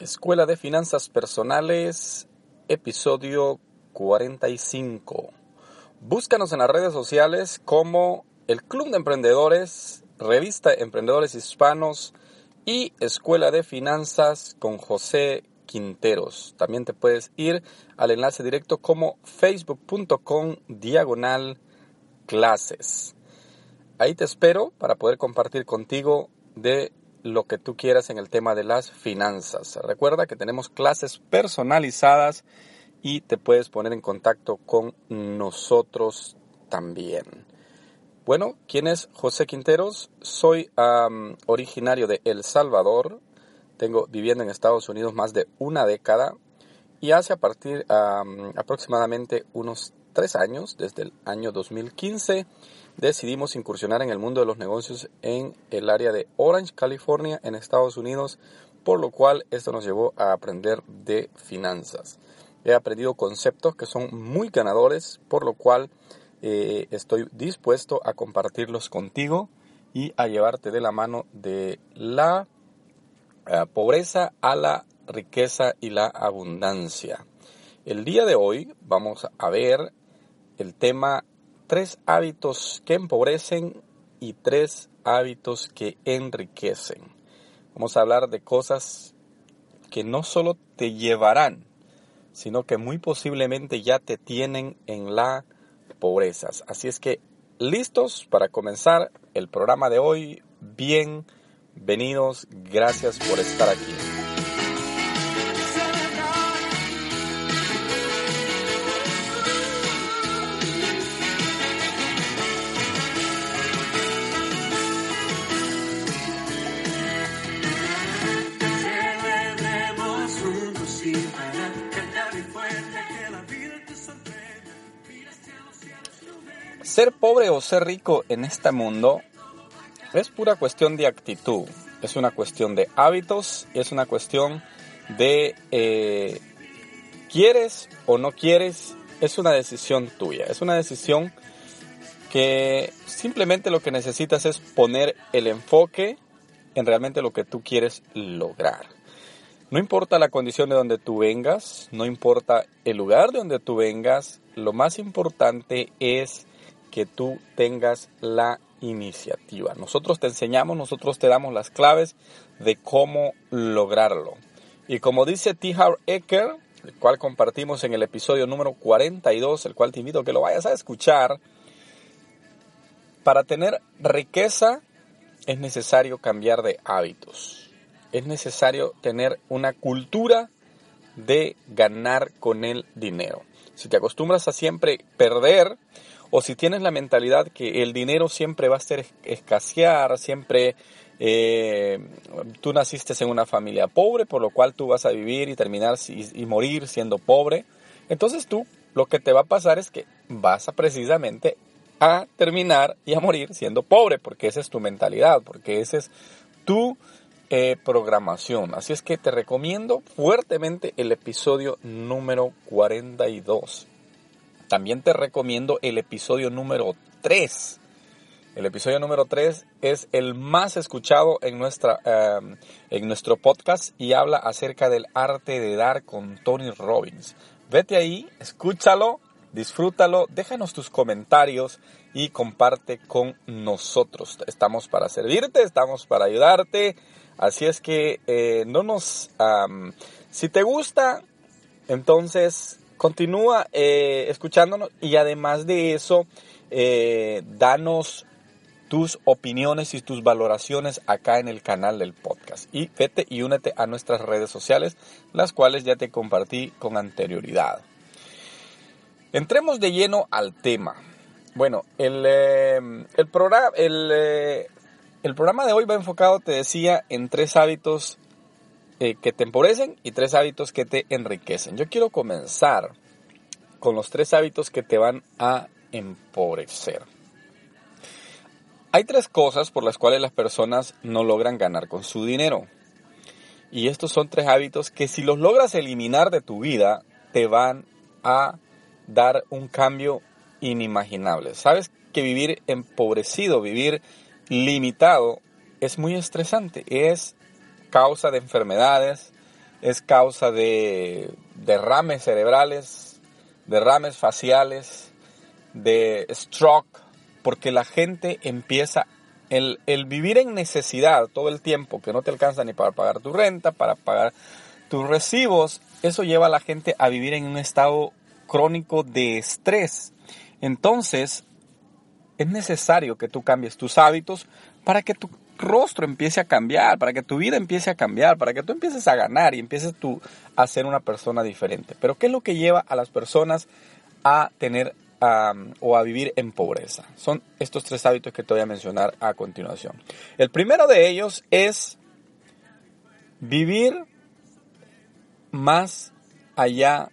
Escuela de Finanzas Personales, episodio 45. Búscanos en las redes sociales como el Club de Emprendedores, Revista Emprendedores Hispanos y Escuela de Finanzas con José Quinteros. También te puedes ir al enlace directo como facebook.com diagonal clases. Ahí te espero para poder compartir contigo de lo que tú quieras en el tema de las finanzas. Recuerda que tenemos clases personalizadas y te puedes poner en contacto con nosotros también. Bueno, ¿quién es José Quinteros? Soy originario de El Salvador. Tengo viviendo en Estados Unidos más de una década y hace a partir aproximadamente unos tres años, desde el año 2015, decidimos incursionar en el mundo de los negocios en el área de Orange, California, en Estados Unidos, por lo cual esto nos llevó a aprender de finanzas. He aprendido conceptos que son muy ganadores, por lo cual eh, estoy dispuesto a compartirlos contigo y a llevarte de la mano de la eh, pobreza a la riqueza y la abundancia. El día de hoy vamos a ver el tema tres hábitos que empobrecen y tres hábitos que enriquecen. Vamos a hablar de cosas que no solo te llevarán, sino que muy posiblemente ya te tienen en la pobreza. Así es que, listos para comenzar el programa de hoy. Bienvenidos, gracias por estar aquí. Ser pobre o ser rico en este mundo es pura cuestión de actitud, es una cuestión de hábitos, es una cuestión de eh, quieres o no quieres, es una decisión tuya, es una decisión que simplemente lo que necesitas es poner el enfoque en realmente lo que tú quieres lograr. No importa la condición de donde tú vengas, no importa el lugar de donde tú vengas, lo más importante es que tú tengas la iniciativa. Nosotros te enseñamos, nosotros te damos las claves de cómo lograrlo. Y como dice T. Howard Ecker, el cual compartimos en el episodio número 42, el cual te invito a que lo vayas a escuchar, para tener riqueza es necesario cambiar de hábitos. Es necesario tener una cultura de ganar con el dinero. Si te acostumbras a siempre perder, o si tienes la mentalidad que el dinero siempre va a ser escasear, siempre eh, tú naciste en una familia pobre, por lo cual tú vas a vivir y terminar y, morir siendo pobre, entonces tú lo que te va a pasar es que vas a precisamente a terminar y a morir siendo pobre, porque esa es tu mentalidad, porque esa es tu eh, programación. Así es que te recomiendo fuertemente el episodio número 42. También te recomiendo el episodio número 3. El episodio número 3 es el más escuchado en, nuestra, em, en nuestro podcast y habla acerca del arte de dar con Tony Robbins. Vete ahí, escúchalo, disfrútalo, déjanos tus comentarios y comparte con nosotros. Estamos para servirte, estamos para ayudarte. Así es que eh, no nos... si te gusta, entonces Continúa eh, escuchándonos y además de eso, eh, danos tus opiniones y tus valoraciones acá en el canal del podcast. Y vete y únete a nuestras redes sociales, las cuales ya te compartí con anterioridad. Entremos de lleno al tema. Bueno, el, eh, el programa, el, el programa de hoy va enfocado, te decía, en tres hábitos eh, que te empobrecen y tres hábitos que te enriquecen. Yo quiero comenzar con los tres hábitos que te van a empobrecer. Hay tres cosas por las cuales las personas no logran ganar con su dinero. Y estos son tres hábitos que si los logras eliminar de tu vida, te van a dar un cambio inimaginable. Sabes que vivir empobrecido, vivir limitado, es muy estresante. Es causa de enfermedades, es causa de derrames cerebrales, derrames faciales, de stroke, porque la gente empieza el, el, vivir en necesidad todo el tiempo, que no te alcanza ni para pagar tu renta, para pagar tus recibos, eso lleva a la gente a vivir en un estado crónico de estrés. Entonces, es necesario que tú cambies tus hábitos para que tu rostro empiece a cambiar, para que tu vida empiece a cambiar, para que tú empieces a ganar y empieces tú a ser una persona diferente. Pero ¿qué es lo que lleva a las personas a tener o a vivir en pobreza? Son estos tres hábitos que te voy a mencionar a continuación. El primero de ellos es vivir más allá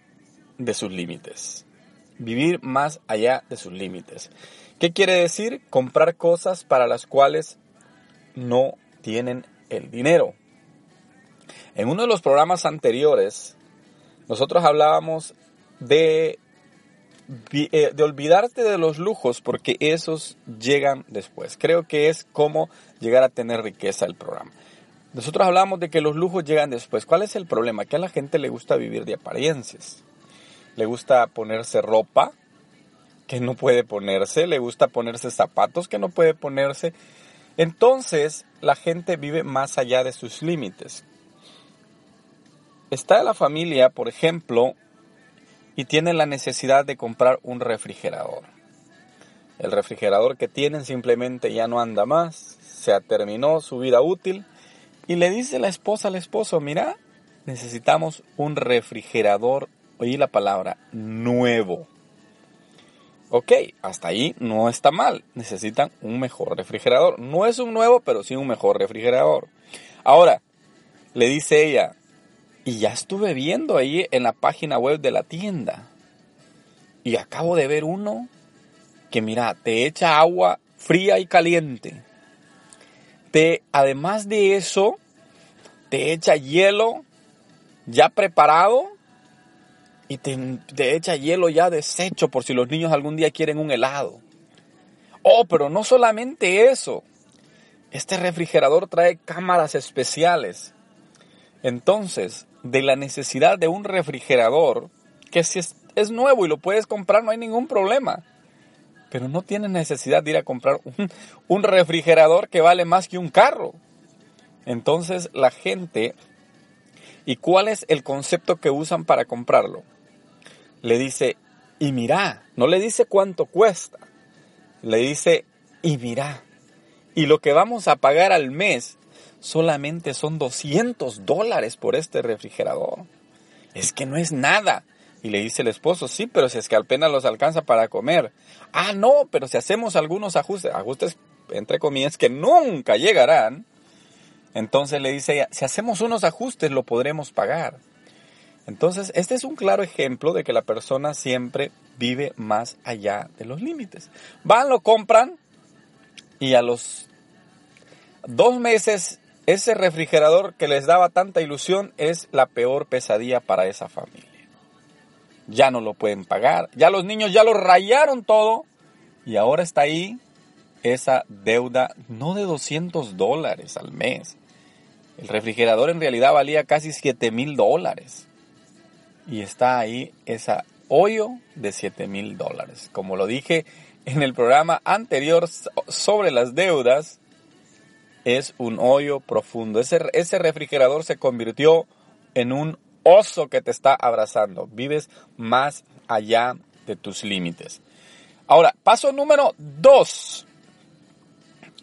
de sus límites. Vivir más allá de sus límites. ¿Qué quiere decir? Comprar cosas para las cuales no tienen el dinero. En uno de los programas anteriores, nosotros hablábamos de, eh, de olvidarte de los lujos porque esos llegan después. Creo que es como llegar a tener riqueza el programa. Nosotros hablamos de que los lujos llegan después. ¿Cuál es el problema? Que a la gente le gusta vivir de apariencias le gusta ponerse ropa que no puede ponerse, le gusta ponerse zapatos que no puede ponerse. Entonces la gente vive más allá de sus límites. Está la familia, por ejemplo, y tiene la necesidad de comprar un refrigerador. El refrigerador que tienen simplemente ya no anda más, se terminó su vida útil y le dice la esposa al esposo, mira, necesitamos un refrigerador oí la palabra nuevo. Ok, hasta ahí no está mal. Necesitan un mejor refrigerador. No es un nuevo, pero sí un mejor refrigerador. Ahora, le dice ella, y ya estuve viendo ahí en la página web de la tienda. Y acabo de ver uno que mira, te echa agua fría y caliente. Te, además de eso, te echa hielo ya preparado y te, echa hielo ya deshecho por si los niños algún día quieren un helado. Oh, pero no solamente eso. Este refrigerador trae cámaras especiales. Entonces, de la necesidad de un refrigerador, que si es, nuevo y lo puedes comprar, no hay ningún problema. Pero no tienes necesidad de ir a comprar un refrigerador que vale más que un carro. Entonces, la gente, ¿y cuál es el concepto que usan para comprarlo? Le dice, y mira, no le dice cuánto cuesta, le dice, y mira, y lo que vamos a pagar al mes solamente son 200 dólares por este refrigerador. Es que no es nada. Y le dice el esposo, sí, pero si es que apenas los alcanza para comer. Ah, no, pero si hacemos algunos ajustes, ajustes entre comillas que nunca llegarán, entonces le dice ella, si hacemos unos ajustes lo podremos pagar. Entonces, este es un claro ejemplo de que la persona siempre vive más allá de los límites. Van, lo compran y a los dos meses ese refrigerador que les daba tanta ilusión es la peor pesadilla para esa familia. Ya no lo pueden pagar, ya los niños ya lo rayaron todo y ahora está ahí esa deuda no de 200 dólares al mes. El refrigerador en realidad valía casi 7 mil dólares y está ahí esa hoyo de 7 mil dólares. Como lo dije en el programa anterior sobre las deudas, es un hoyo profundo. Ese, ese refrigerador se convirtió en un oso que te está abrazando. Vives más allá de tus límites. Ahora, paso número dos.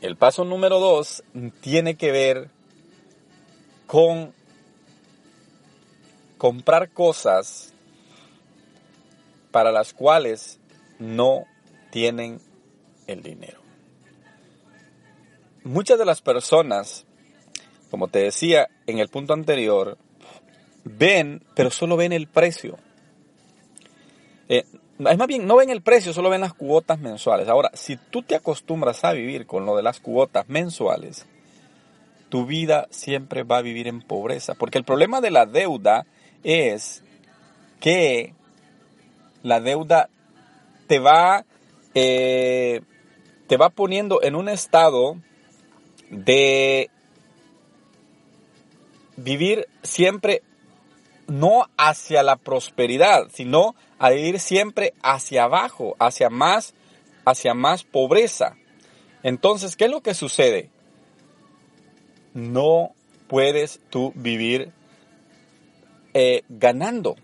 El paso número dos tiene que ver con comprar cosas para las cuales no tienen el dinero. muchas de las personas, como te decía en el punto anterior, ven, pero solo ven el precio. Eh, es más bien, no ven el precio, solo ven las cuotas mensuales. Ahora, si tú te acostumbras a vivir con lo de las cuotas mensuales, tu vida siempre va a vivir en pobreza. Porque el problema de la deuda es que la deuda te va, eh, te va poniendo en un estado de vivir siempre no hacia la prosperidad, sino a ir siempre hacia abajo, hacia más, hacia más pobreza. Entonces, ¿qué es lo que sucede? No puedes tú vivir eh, ganando.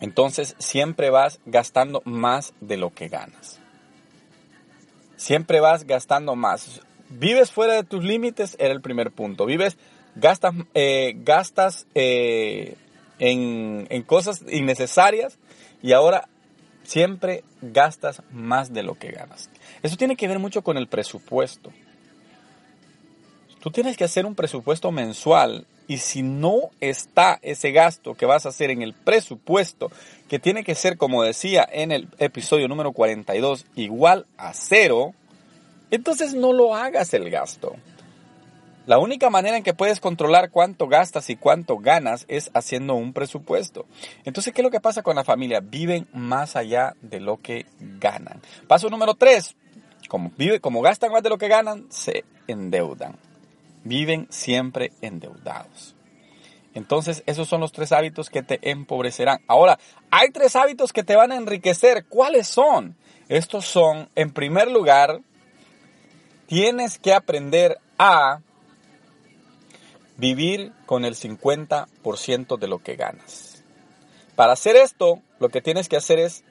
Entonces siempre vas gastando más de lo que ganas. Siempre vas gastando más. Vives fuera de tus límites, era el primer punto. Vives, gastas, eh, gastas eh, en, en cosas innecesarias y ahora siempre gastas más de lo que ganas. Eso tiene que ver mucho con el presupuesto. Tú tienes que hacer un presupuesto mensual y si no está ese gasto que vas a hacer en el presupuesto, que tiene que ser, como decía en el episodio número 42, igual a cero, entonces no lo hagas el gasto. La única manera en que puedes controlar cuánto gastas y cuánto ganas es haciendo un presupuesto. Entonces, ¿qué es lo que pasa con la familia? Viven más allá de lo que ganan. Paso número tres. Como, como gastan más de lo que ganan, se endeudan. Viven siempre endeudados. Entonces, esos son los tres hábitos que te empobrecerán. Ahora, hay tres hábitos que te van a enriquecer. ¿Cuáles son? Estos son, en primer lugar, tienes que aprender a vivir con el 50% de lo que ganas. Para hacer esto, lo que tienes que hacer es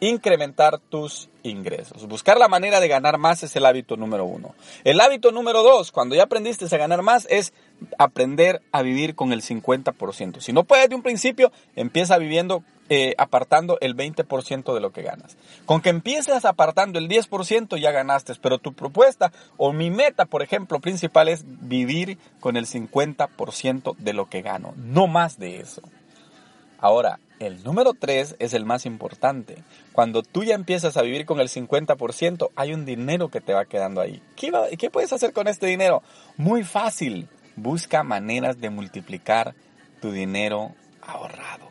incrementar tus ingresos. Buscar la manera de ganar más es el hábito número uno. El hábito número dos, cuando ya aprendiste a ganar más, es aprender a vivir con el 50%. Si no puedes de un principio, empieza viviendo eh, apartando el 20% de lo que ganas. Con que empieces apartando el 10% ya ganaste, pero tu propuesta o mi meta, por ejemplo, principal es vivir con el 50% de lo que gano, no más de eso. Ahora, el número 3 es el más importante. Cuando tú ya empiezas a vivir con el 50%, hay un dinero que te va quedando ahí. ¿Qué, ¿Qué puedes hacer con este dinero? Muy fácil. Busca maneras de multiplicar tu dinero ahorrado.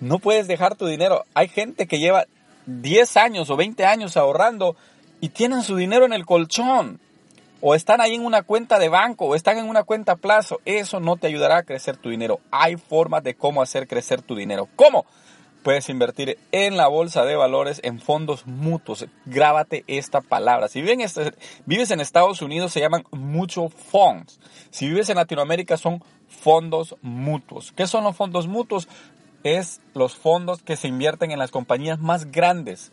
No puedes dejar tu dinero. Hay gente que lleva 10 años o 20 años ahorrando y tienen su dinero en el colchón. O están ahí en una cuenta de banco o están en una cuenta a plazo. Eso no te ayudará a crecer tu dinero. Hay formas de cómo hacer crecer tu dinero. ¿Cómo? Puedes invertir en la bolsa de valores, en fondos mutuos. Grábate esta palabra. Si vives en Estados Unidos se llaman mutual funds. Si vives en Latinoamérica son fondos mutuos. ¿Qué son los fondos mutuos? es los fondos que se invierten en las compañías más grandes,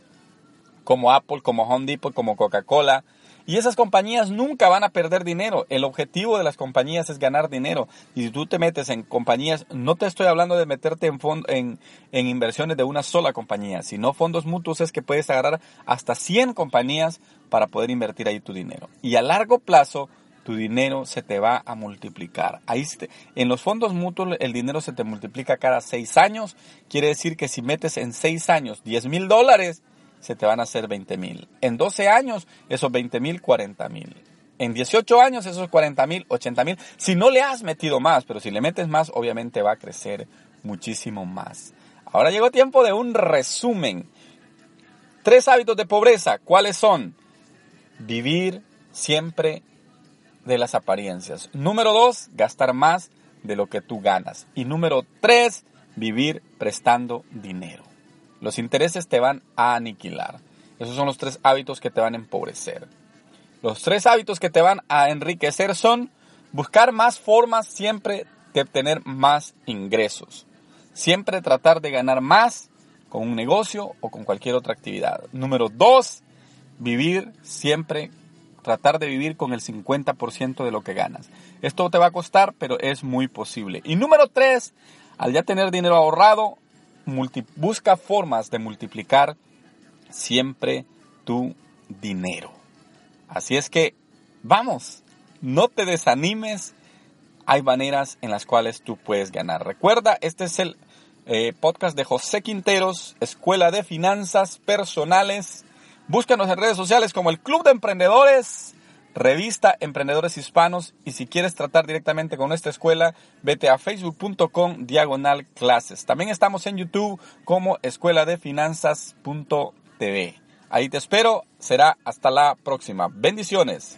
como Apple, como Home Depot, como Coca-Cola. Y esas compañías nunca van a perder dinero. El objetivo de las compañías es ganar dinero. Y si tú te metes en compañías, no te estoy hablando de meterte en, en, en inversiones de una sola compañía, sino fondos mutuos es que puedes agarrar hasta 100 compañías para poder invertir ahí tu dinero. Y a largo plazo, tu dinero se te va a multiplicar. Ahí en los fondos mutuos el dinero se te multiplica cada seis años. Quiere decir que si metes en seis años 10 mil dólares, se te van a hacer 20 mil. En 12 años, esos 20 mil, 40 mil. En 18 años, esos 40 mil, 80 mil. Si no le has metido más, pero si le metes más, obviamente va a crecer muchísimo más. Ahora llegó tiempo de un resumen. Tres hábitos de pobreza. ¿Cuáles son? Vivir siempre de las apariencias. Número dos, gastar más de lo que tú ganas. Y número tres, vivir prestando dinero. Los intereses te van a aniquilar. Esos son los tres hábitos que te van a empobrecer. Los tres hábitos que te van a enriquecer son buscar más formas siempre de obtener más ingresos. Siempre tratar de ganar más con un negocio o con cualquier otra actividad. Número dos, vivir siempre tratar de vivir con el 50% de lo que ganas. Esto te va a costar, pero es muy posible. Y número tres, al ya tener dinero ahorrado, busca formas de multiplicar siempre tu dinero. Así es que, vamos, no te desanimes. Hay maneras en las cuales tú puedes ganar. Recuerda, este es el eh, podcast de José Quinteros, Escuela de Finanzas Personales. Búscanos en redes sociales como el Club de Emprendedores, revista Emprendedores Hispanos y si quieres tratar directamente con nuestra escuela, vete a facebook.com diagonal clases. También estamos en YouTube como escuela de finanzas.tv. Ahí te espero, será hasta la próxima. Bendiciones.